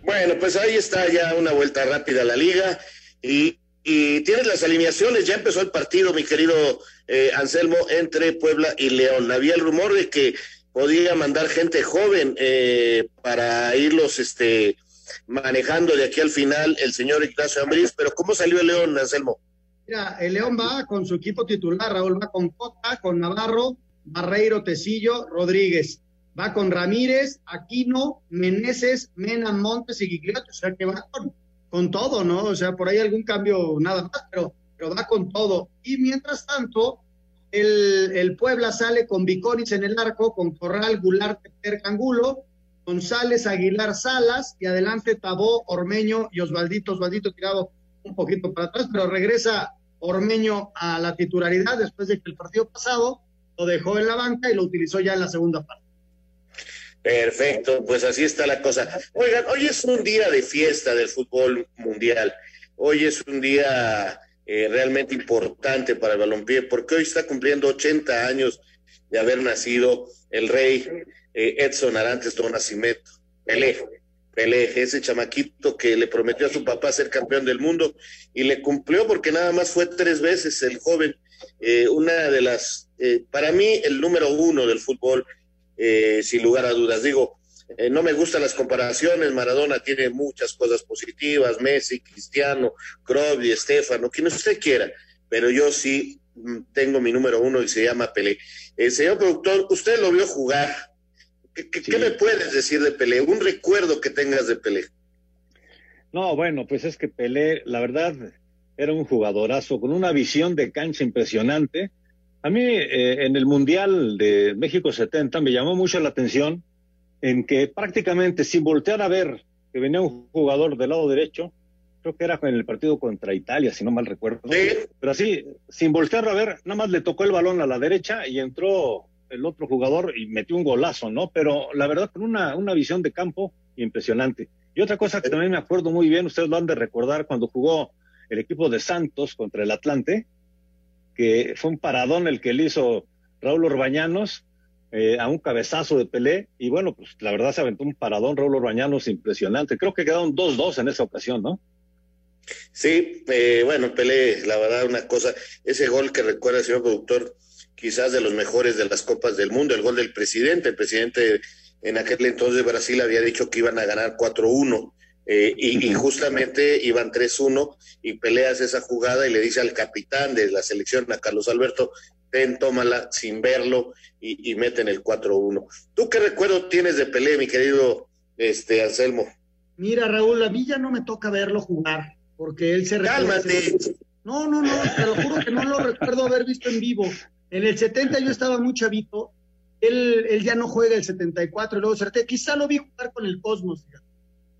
S6: Bueno, pues ahí está ya una vuelta rápida a la liga y, y tienes las alineaciones, ya empezó el partido, mi querido eh, Anselmo, entre Puebla y León. Había el rumor de que podía mandar gente joven eh, para irlos este, manejando de aquí al final el señor Ignacio Ambriz, pero ¿cómo salió el León, Anselmo?
S8: Mira, el León va con su equipo titular, Raúl, va con Cota, con Navarro, Barreiro, Tecillo, Rodríguez. Va con Ramírez, Aquino, Meneses, Mena, Montes y Gigliotti. O sea que va con, todo, ¿no? O sea, por ahí algún cambio nada más, pero, pero va con todo. Y mientras tanto, el, Puebla sale con Viconis en el arco, con Corral, Goulart, Cangulo, González, Aguilar, Salas, y adelante Tabó, Ormeño y Osvaldito, Osvaldito tirado un poquito para atrás, pero regresa Ormeño a la titularidad después de que el partido pasado lo dejó en la banca y lo utilizó ya en la segunda parte.
S6: Perfecto, pues así está la cosa. Oigan, hoy es un día de fiesta del fútbol mundial. Hoy es un día eh, realmente importante para el balompié porque hoy está cumpliendo 80 años de haber nacido el rey eh, Edson Arantes do Nascimento, Pelé. Pelé, ese chamaquito que le prometió a su papá ser campeón del mundo y le cumplió porque nada más fue tres veces el joven, eh, una de las, eh, para mí el número uno del fútbol eh, sin lugar a dudas. Digo, eh, no me gustan las comparaciones, Maradona tiene muchas cosas positivas, Messi, Cristiano, Kroos y Estefano, quien usted quiera, pero yo sí mm, tengo mi número uno y se llama Pelé. Señor productor, usted lo vio jugar. ¿Qué, qué me puedes decir de Pelé? Un recuerdo que tengas de Pelé.
S7: No, bueno, pues es que Pelé, la verdad, era un jugadorazo con una visión de cancha impresionante. A mí, eh, en el Mundial de México 70, me llamó mucho la atención en que prácticamente sin voltear a ver que venía un jugador del lado derecho, creo que era en el partido contra Italia, si no mal recuerdo, pero así, sin voltear a ver, nada más le tocó el balón a la derecha y entró el otro jugador y metió un golazo, ¿no? Pero la verdad, con una, una visión de campo impresionante. Y otra cosa que también me acuerdo muy bien, ustedes lo han de recordar, cuando jugó el equipo de Santos contra el Atlante, que fue un paradón el que le hizo Raúl Orbañanos eh, a un cabezazo de Pelé, y bueno, pues la verdad se aventó un paradón Raúl Orbañanos impresionante. Creo que quedaron 2-2 en esa ocasión, ¿no?
S6: Sí, eh, bueno, Pelé, la verdad, una cosa, ese gol que recuerda el señor productor, quizás de los mejores de las Copas del Mundo, el gol del presidente, el presidente en aquel entonces de Brasil había dicho que iban a ganar 4-1 eh, y, justamente iban 3-1 y peleas esa jugada y le dice al capitán de la selección, a Carlos Alberto, ven, tómala sin verlo y, y meten el 4-1. ¿Tú qué recuerdo tienes de Pelé, mi querido este, Anselmo?
S8: Mira, Raúl, a mí ya no me toca verlo jugar, porque él se
S6: Cálmate.
S8: No, no, no, te lo juro que no lo recuerdo haber visto en vivo. En el 70 yo estaba muy chavito, él, él ya no juega el 74 y luego se Quizá lo vi jugar con el Cosmos,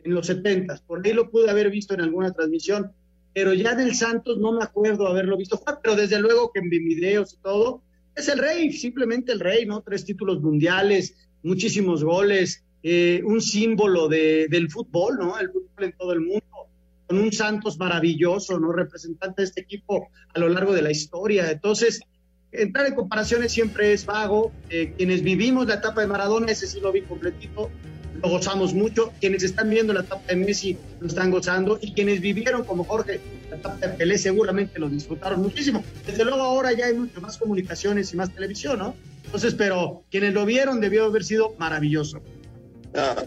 S8: en los 70, por ahí lo pude haber visto en alguna transmisión, pero ya del Santos no me acuerdo haberlo visto jugar, pero desde luego que en videos y todo, es el rey, simplemente el rey, ¿no? Tres títulos mundiales, muchísimos goles, eh, un símbolo de, del fútbol, ¿no? El fútbol en todo el mundo, con un Santos maravilloso, ¿no? Representante de este equipo a lo largo de la historia. Entonces, entrar en comparaciones siempre es vago. Eh, quienes vivimos la etapa de Maradona, ese sí lo vi completito, lo gozamos mucho. Quienes están viendo la etapa de Messi lo están gozando y quienes vivieron como Jorge la etapa de Pelé seguramente lo disfrutaron muchísimo. Desde luego ahora ya hay mucho más comunicaciones y más televisión, ¿no? Entonces, pero quienes lo vieron debió haber sido maravilloso.
S6: Ah,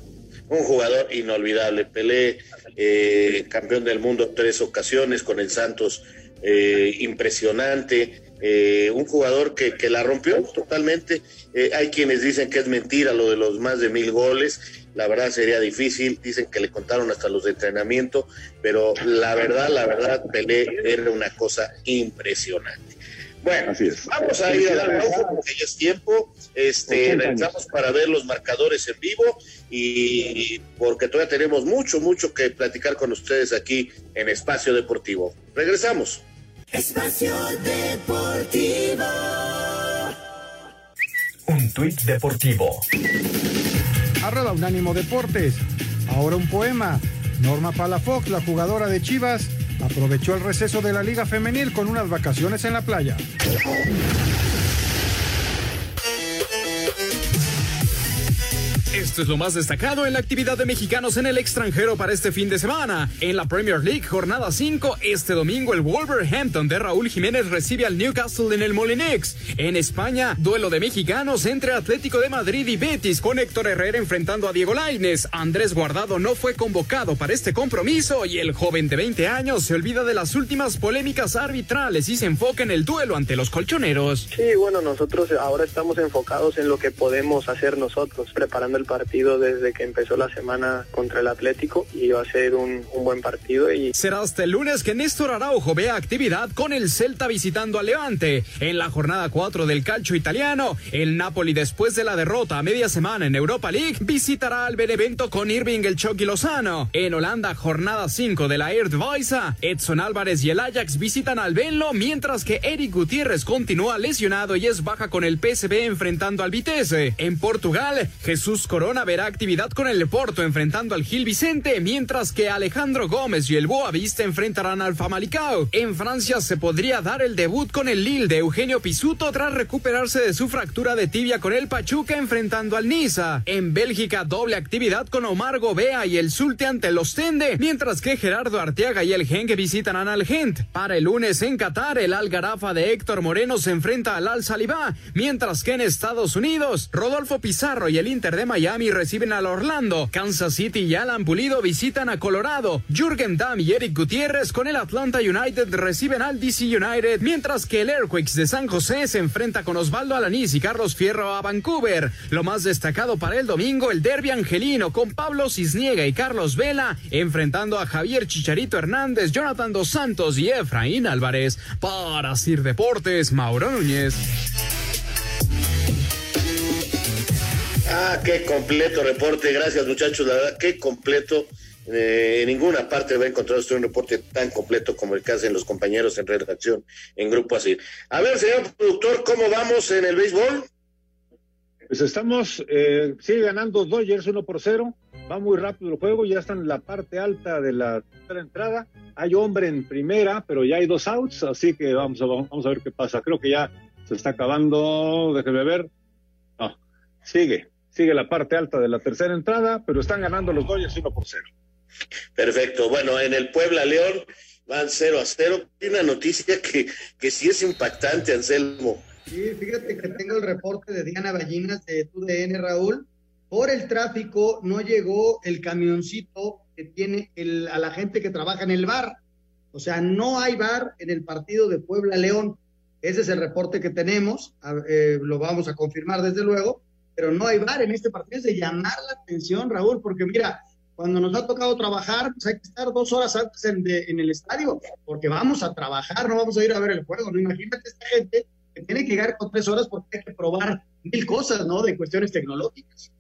S6: un jugador inolvidable. Pelé, eh, campeón del mundo tres ocasiones con el Santos, eh, impresionante. Eh, un jugador que, que, la rompió totalmente. Eh, hay quienes dicen que es mentira lo de los más de mil goles. La verdad sería difícil. Dicen que le contaron hasta los de entrenamiento, pero la verdad, la verdad, Pelé era una cosa impresionante. Bueno, vamos a ir a la pausa porque ya es tiempo. Este, regresamos para ver los marcadores en vivo y porque todavía tenemos mucho, mucho que platicar con ustedes aquí en Espacio Deportivo. Regresamos.
S10: Espacio Deportivo.
S11: Un tuit deportivo.
S1: Arroba Unánimo Deportes. Ahora un poema. Norma Palafox, la jugadora de Chivas, aprovechó el receso de la Liga Femenil con unas vacaciones en la playa.
S24: Esto es lo más destacado en la actividad de mexicanos en el extranjero para este fin de semana. En la Premier League, jornada 5, este domingo el Wolverhampton de Raúl Jiménez recibe al Newcastle en el Molineux. En España, duelo de mexicanos entre Atlético de Madrid y Betis, con Héctor Herrera enfrentando a Diego Lainez. Andrés Guardado no fue convocado para este compromiso y el joven de 20 años se olvida de las últimas polémicas arbitrales y se enfoca en el duelo ante los colchoneros.
S25: Sí, bueno, nosotros ahora estamos enfocados en lo que podemos hacer nosotros, preparando el partido desde que empezó la semana contra el Atlético y va a ser un, buen partido. Y...
S24: Será hasta el lunes que Néstor Araujo vea actividad con el Celta visitando a Levante. En la jornada 4 del calcio italiano, el Napoli después de la derrota a media semana en Europa League visitará al Benevento con Irving el Chucky Lozano. En Holanda, jornada 5 de la Eredivisie, Edson Álvarez y el Ajax visitan al Benlo, mientras que Eric Gutiérrez continúa lesionado y es baja con el PSV enfrentando al Vitesse. En Portugal, Jesús Corona verá actividad con el Porto enfrentando al Gil Vicente, mientras que Alejandro Gómez y el Boavista enfrentarán al Famalicao. En Francia se podría dar el debut con el Lille de Eugenio Pisuto tras recuperarse de su fractura de tibia con el Pachuca enfrentando al Niza. En Bélgica doble actividad con Omar Gobea y el Sulte ante el Ostende, mientras que Gerardo Arteaga y el Genk visitarán al Gent. Para el lunes en Qatar, el Algarafa de Héctor Moreno se enfrenta al Al Salibá, mientras que en Estados Unidos, Rodolfo Pizarro y el Inter de Miami reciben al Orlando. Kansas City y Alan Pulido visitan a Colorado. Jürgen Damm y Eric Gutiérrez con el Atlanta United reciben al DC United, mientras que el Airquakes de San José se enfrenta con Osvaldo Alanís y Carlos Fierro a Vancouver. Lo más destacado para el domingo, el derby angelino con Pablo Cisniega y Carlos Vela enfrentando a Javier Chicharito Hernández, Jonathan Dos Santos y Efraín Álvarez. Para Sir Deportes, Mauro Núñez.
S6: Ah, qué completo reporte. Gracias, muchachos. La verdad, qué completo. Eh, en ninguna parte va a encontrar usted un reporte tan completo como el que hacen los compañeros en redacción en Grupo Así. A ver, señor productor, ¿cómo vamos en el béisbol?
S7: Pues estamos, eh, sigue ganando Dodgers 1 por 0. Va muy rápido el juego, ya están en la parte alta de la entrada. Hay hombre en primera, pero ya hay dos outs, así que vamos a, vamos a ver qué pasa. Creo que ya se está acabando, déjeme ver. No, sigue, sigue la parte alta de la tercera entrada, pero están ganando los Dodgers 1 por 0.
S6: Perfecto. Bueno, en el Puebla León van 0 a 0. Hay una noticia que, que sí es impactante, Anselmo.
S8: Sí, fíjate que tengo el reporte de Diana Ballinas de TUDN, Raúl. Por el tráfico no llegó el camioncito que tiene el, a la gente que trabaja en el bar. O sea, no hay bar en el partido de Puebla León. Ese es el reporte que tenemos. Eh, lo vamos a confirmar desde luego. Pero no hay bar en este partido. Es de llamar la atención, Raúl, porque mira, cuando nos ha tocado trabajar, pues hay que estar dos horas antes en, en, el estadio, porque vamos a trabajar, no vamos a ir a ver el juego. ¿no? Imagínate esta gente que tiene que llegar con tres horas porque hay que probar mil cosas, ¿no? De cuestiones tecnológicas.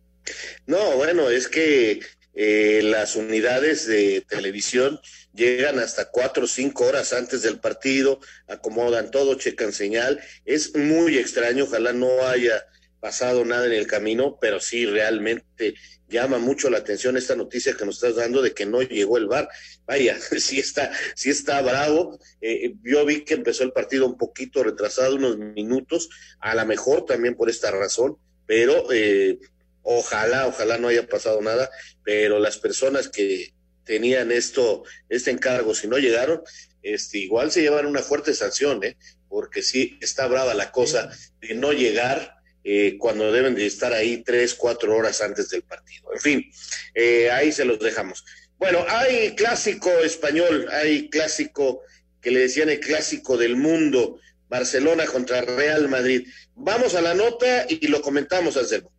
S6: No, bueno, es que eh, las unidades de televisión llegan hasta cuatro o cinco horas antes del partido, acomodan todo, checan señal. Es muy extraño, ojalá no haya pasado nada en el camino, pero sí realmente llama mucho la atención esta noticia que nos estás dando de que no llegó el VAR. Vaya, sí está, sí está bravo. Eh, yo vi que empezó el partido un poquito retrasado, unos minutos, a lo mejor también por esta razón, pero eh, ojalá, ojalá no haya pasado nada, pero las personas que tenían esto, este encargo, si no llegaron, este, igual se llevan una fuerte sanción, ¿eh? porque sí está brava la cosa de no llegar eh, cuando deben de estar ahí tres, cuatro horas antes del partido. En fin, eh, ahí se los dejamos. Bueno, hay clásico español, hay clásico que le decían el clásico del mundo, Barcelona contra Real Madrid. Vamos a la nota y lo comentamos, Anselmo.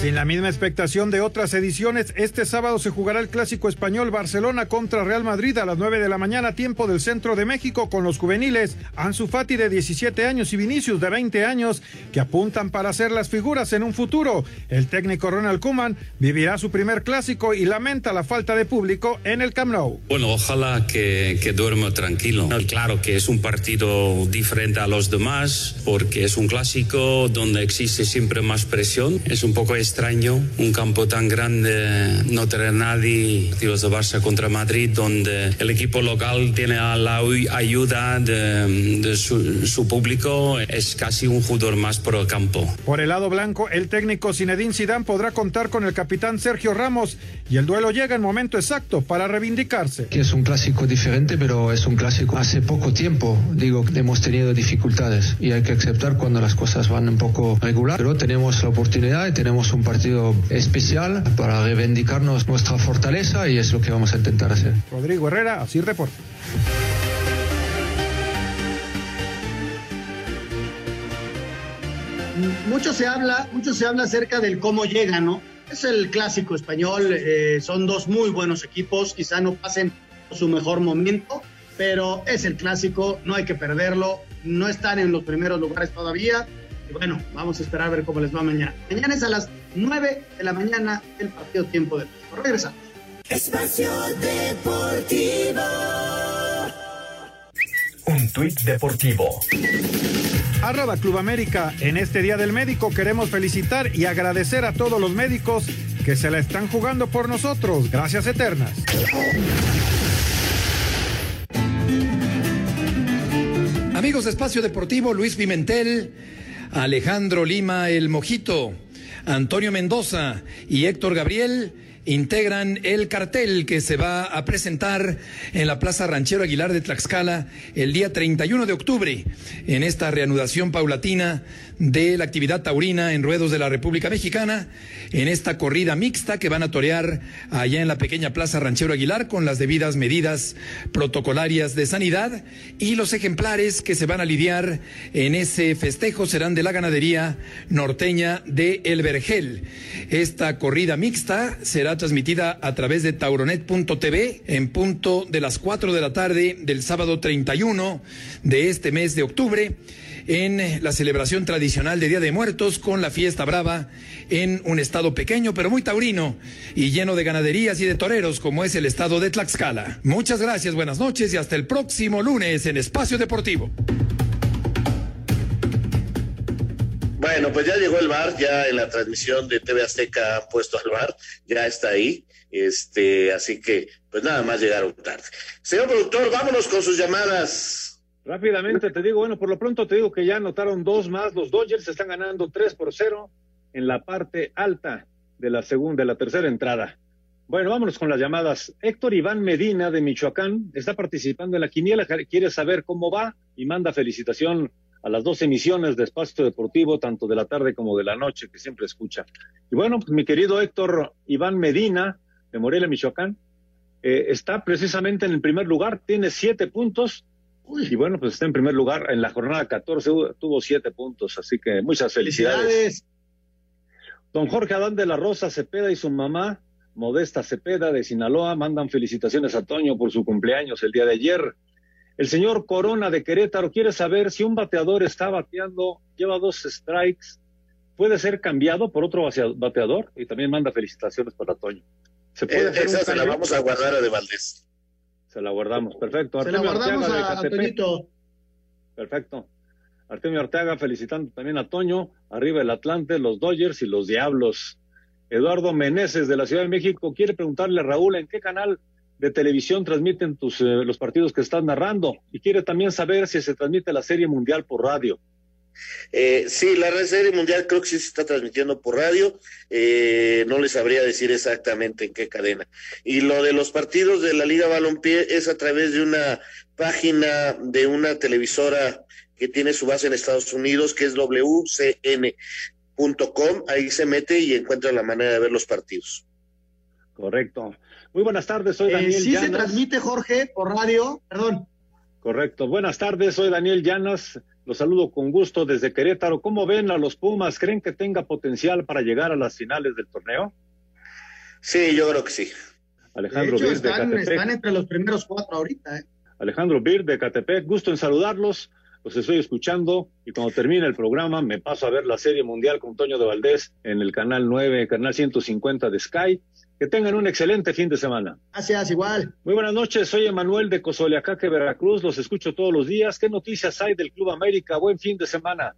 S1: Sin la misma expectación de otras ediciones, este sábado se jugará el clásico español Barcelona contra Real Madrid a las 9 de la mañana, tiempo del centro de México, con los juveniles Ansu Fati de 17 años y Vinicius de 20 años, que apuntan para ser las figuras en un futuro. El técnico Ronald Koeman vivirá su primer clásico y lamenta la falta de público en el Camp Nou.
S26: Bueno, ojalá que, que duerma tranquilo. Claro que es un partido diferente a los demás, porque es un clásico donde existe siempre más presión. Es un poco extraño un campo tan grande no tener nadie partidos de Barça contra Madrid donde el equipo local tiene la ayuda de, de su, su, público es casi un jugador más por el campo.
S1: Por el lado blanco el técnico Zinedine Zidane podrá contar con el capitán Sergio Ramos y el duelo llega en momento exacto para reivindicarse.
S21: Que es un clásico diferente pero es un clásico hace poco tiempo. Digo hemos tenido dificultades y hay que aceptar cuando las cosas van un poco regular pero tenemos la oportunidad y tenemos un partido especial para reivindicarnos nuestra fortaleza y es lo que vamos a intentar hacer.
S1: Rodrigo Herrera, así reporta.
S8: Mucho se habla, mucho se habla acerca del cómo llega, ¿no? Es el clásico español, eh, son dos muy buenos equipos, quizá no pasen su mejor momento, pero es el clásico, no hay que perderlo, no están en los primeros lugares todavía, y bueno, vamos a esperar a ver cómo les va mañana. Mañana es a las 9 de la mañana el partido tiempo de México. Regresamos.
S10: Espacio Deportivo.
S11: Un tuit deportivo.
S1: arroba Club América. En este Día del Médico queremos felicitar y agradecer a todos los médicos que se la están jugando por nosotros. Gracias eternas.
S27: Amigos de Espacio Deportivo, Luis Pimentel, Alejandro Lima El Mojito, Antonio Mendoza y Héctor Gabriel integran el cartel que se va a presentar en la Plaza Ranchero Aguilar de Tlaxcala el día 31 de octubre en esta reanudación paulatina de la actividad taurina en ruedos de la República Mexicana, en esta corrida mixta que van a torear allá en la pequeña Plaza Ranchero Aguilar con las debidas medidas protocolarias de sanidad y los ejemplares que se van a lidiar en ese festejo serán de la ganadería norteña de El Vergel. Esta corrida mixta será transmitida a través de tauronet.tv en punto de las 4 de la tarde del sábado 31 de este mes de octubre en la celebración tradicional de Día de Muertos con la fiesta brava en un estado pequeño pero muy taurino y lleno de ganaderías y de toreros como es el estado de Tlaxcala. Muchas gracias, buenas noches y hasta el próximo lunes en Espacio Deportivo.
S6: Bueno, pues ya llegó el bar, ya en la transmisión de TV Azteca han puesto al bar, ya está ahí, este, así que pues nada más llegaron tarde. Señor productor, vámonos con sus llamadas.
S7: Rápidamente te digo, bueno, por lo pronto te digo que ya anotaron dos más, los Dodgers están ganando tres por cero en la parte alta de la segunda, de la tercera entrada. Bueno, vámonos con las llamadas. Héctor Iván Medina de Michoacán está participando en la quiniela, quiere saber cómo va y manda felicitación a las dos emisiones de Espacio Deportivo, tanto de la tarde como de la noche, que siempre escucha. Y bueno, pues mi querido Héctor Iván Medina, de Morelia, Michoacán, eh, está precisamente en el primer lugar, tiene siete puntos. Y bueno, pues está en primer lugar en la jornada 14, tuvo siete puntos, así que muchas felicidades. Don Jorge Adán de la Rosa Cepeda y su mamá, Modesta Cepeda de Sinaloa, mandan felicitaciones a Toño por su cumpleaños el día de ayer. El señor Corona de Querétaro quiere saber si un bateador está bateando, lleva dos strikes, puede ser cambiado por otro bateador y también manda felicitaciones para Toño.
S6: ¿Se puede eh, esa se la vamos a guardar a De Valdés.
S7: Se la guardamos, perfecto.
S8: Se la guardamos a, Toñito.
S7: Perfecto. Artemio Arteaga felicitando también a Toño, arriba el Atlante, los Dodgers y los Diablos. Eduardo Meneses de la Ciudad de México quiere preguntarle a Raúl en qué canal de televisión transmiten tus, eh, los partidos que estás narrando y quiere también saber si se transmite la Serie Mundial por radio.
S6: Eh, sí, la Serie Mundial creo que sí se está transmitiendo por radio, eh, no les sabría decir exactamente en qué cadena. Y lo de los partidos de la Liga Balompié es a través de una página de una televisora que tiene su base en Estados Unidos, que es wcn.com, ahí se mete y encuentra la manera de ver los partidos.
S7: Correcto. Muy buenas tardes, soy eh, Daniel
S8: sí se transmite, Jorge, por radio, perdón.
S7: Correcto. Buenas tardes, soy Daniel Llanas. Los saludo con gusto desde Querétaro. ¿Cómo ven a los Pumas? ¿Creen que tenga potencial para llegar a las finales del torneo?
S6: Sí, yo creo que sí.
S8: Alejandro de están, de Catepec. están entre los primeros cuatro ahorita. ¿eh?
S7: Alejandro Bir de Catepec, gusto en saludarlos. Los estoy escuchando y cuando termine el programa me paso a ver la Serie Mundial con Toño de Valdés en el canal 9, canal 150 de Sky que tengan un excelente fin de semana.
S8: Gracias, igual.
S7: Muy buenas noches, soy Emanuel de Cozoleacaque, Veracruz, los escucho todos los días. ¿Qué noticias hay del Club América? Buen fin de semana.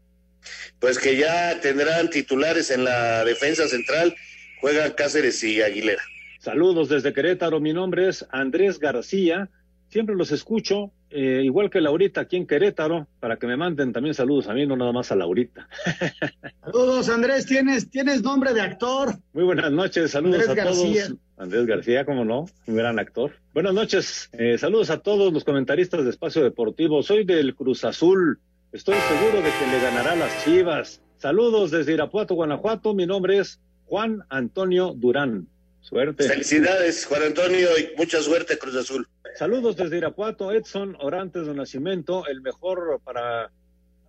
S6: Pues que ya tendrán titulares en la defensa central, juegan Cáceres y Aguilera.
S7: Saludos desde Querétaro, mi nombre es Andrés García, siempre los escucho, eh, igual que Laurita aquí en Querétaro, para que me manden también saludos a mí, no nada más a Laurita.
S8: Saludos, Andrés, tienes, tienes nombre de actor.
S7: Muy buenas noches, saludos a todos. Andrés García, cómo no, un gran actor. Buenas noches, eh, saludos a todos los comentaristas de Espacio Deportivo. Soy del Cruz Azul, estoy seguro de que le ganará las Chivas. Saludos desde Irapuato, Guanajuato, mi nombre es Juan Antonio Durán. Suerte.
S6: Felicidades, Juan Antonio, y mucha suerte, Cruz Azul.
S7: Saludos desde Irapuato, Edson Orantes de Nacimiento, el mejor para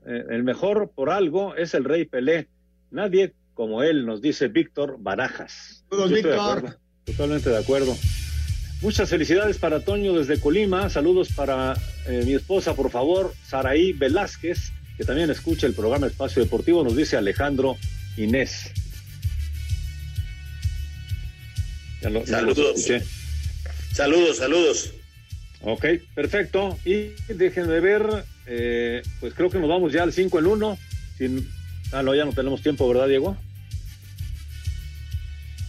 S7: eh, el mejor por algo es el Rey Pelé. Nadie como él, nos dice Víctor Barajas.
S8: Saludos, Víctor.
S7: totalmente de acuerdo. Muchas felicidades para Toño desde Colima. Saludos para eh, mi esposa, por favor, Saraí Velázquez, que también escucha el programa Espacio Deportivo, nos dice Alejandro Inés.
S6: Saludos. saludos, saludos.
S7: Ok, perfecto. Y déjenme ver, eh, pues creo que nos vamos ya al 5 en 1. Sin... Ah, no, ya no tenemos tiempo, ¿verdad, Diego?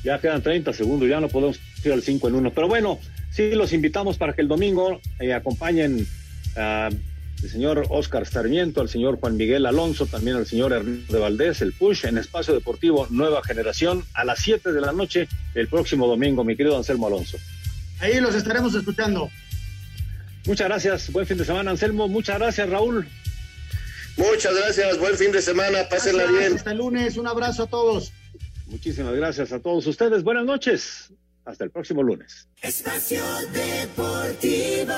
S7: Ya quedan 30 segundos, ya no podemos ir al 5 en 1. Pero bueno, sí los invitamos para que el domingo eh, acompañen al señor Oscar Sarmiento, al señor Juan Miguel Alonso, también al señor Hernando de Valdés, el Push en Espacio Deportivo Nueva Generación a las 7 de la noche el próximo domingo, mi querido Anselmo Alonso.
S8: Ahí los estaremos escuchando.
S7: Muchas gracias, buen fin de semana, Anselmo. Muchas gracias, Raúl.
S6: Muchas gracias, buen fin de semana, pásenla bien.
S8: Hasta el lunes, un abrazo a todos.
S7: Muchísimas gracias a todos ustedes. Buenas noches. Hasta el próximo lunes.
S10: Espacio Deportivo.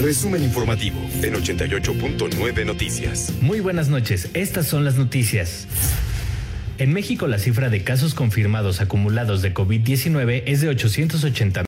S11: Resumen informativo en 88.9 Noticias.
S28: Muy buenas noches, estas son las noticias. En México la cifra de casos confirmados acumulados de COVID-19 es de 880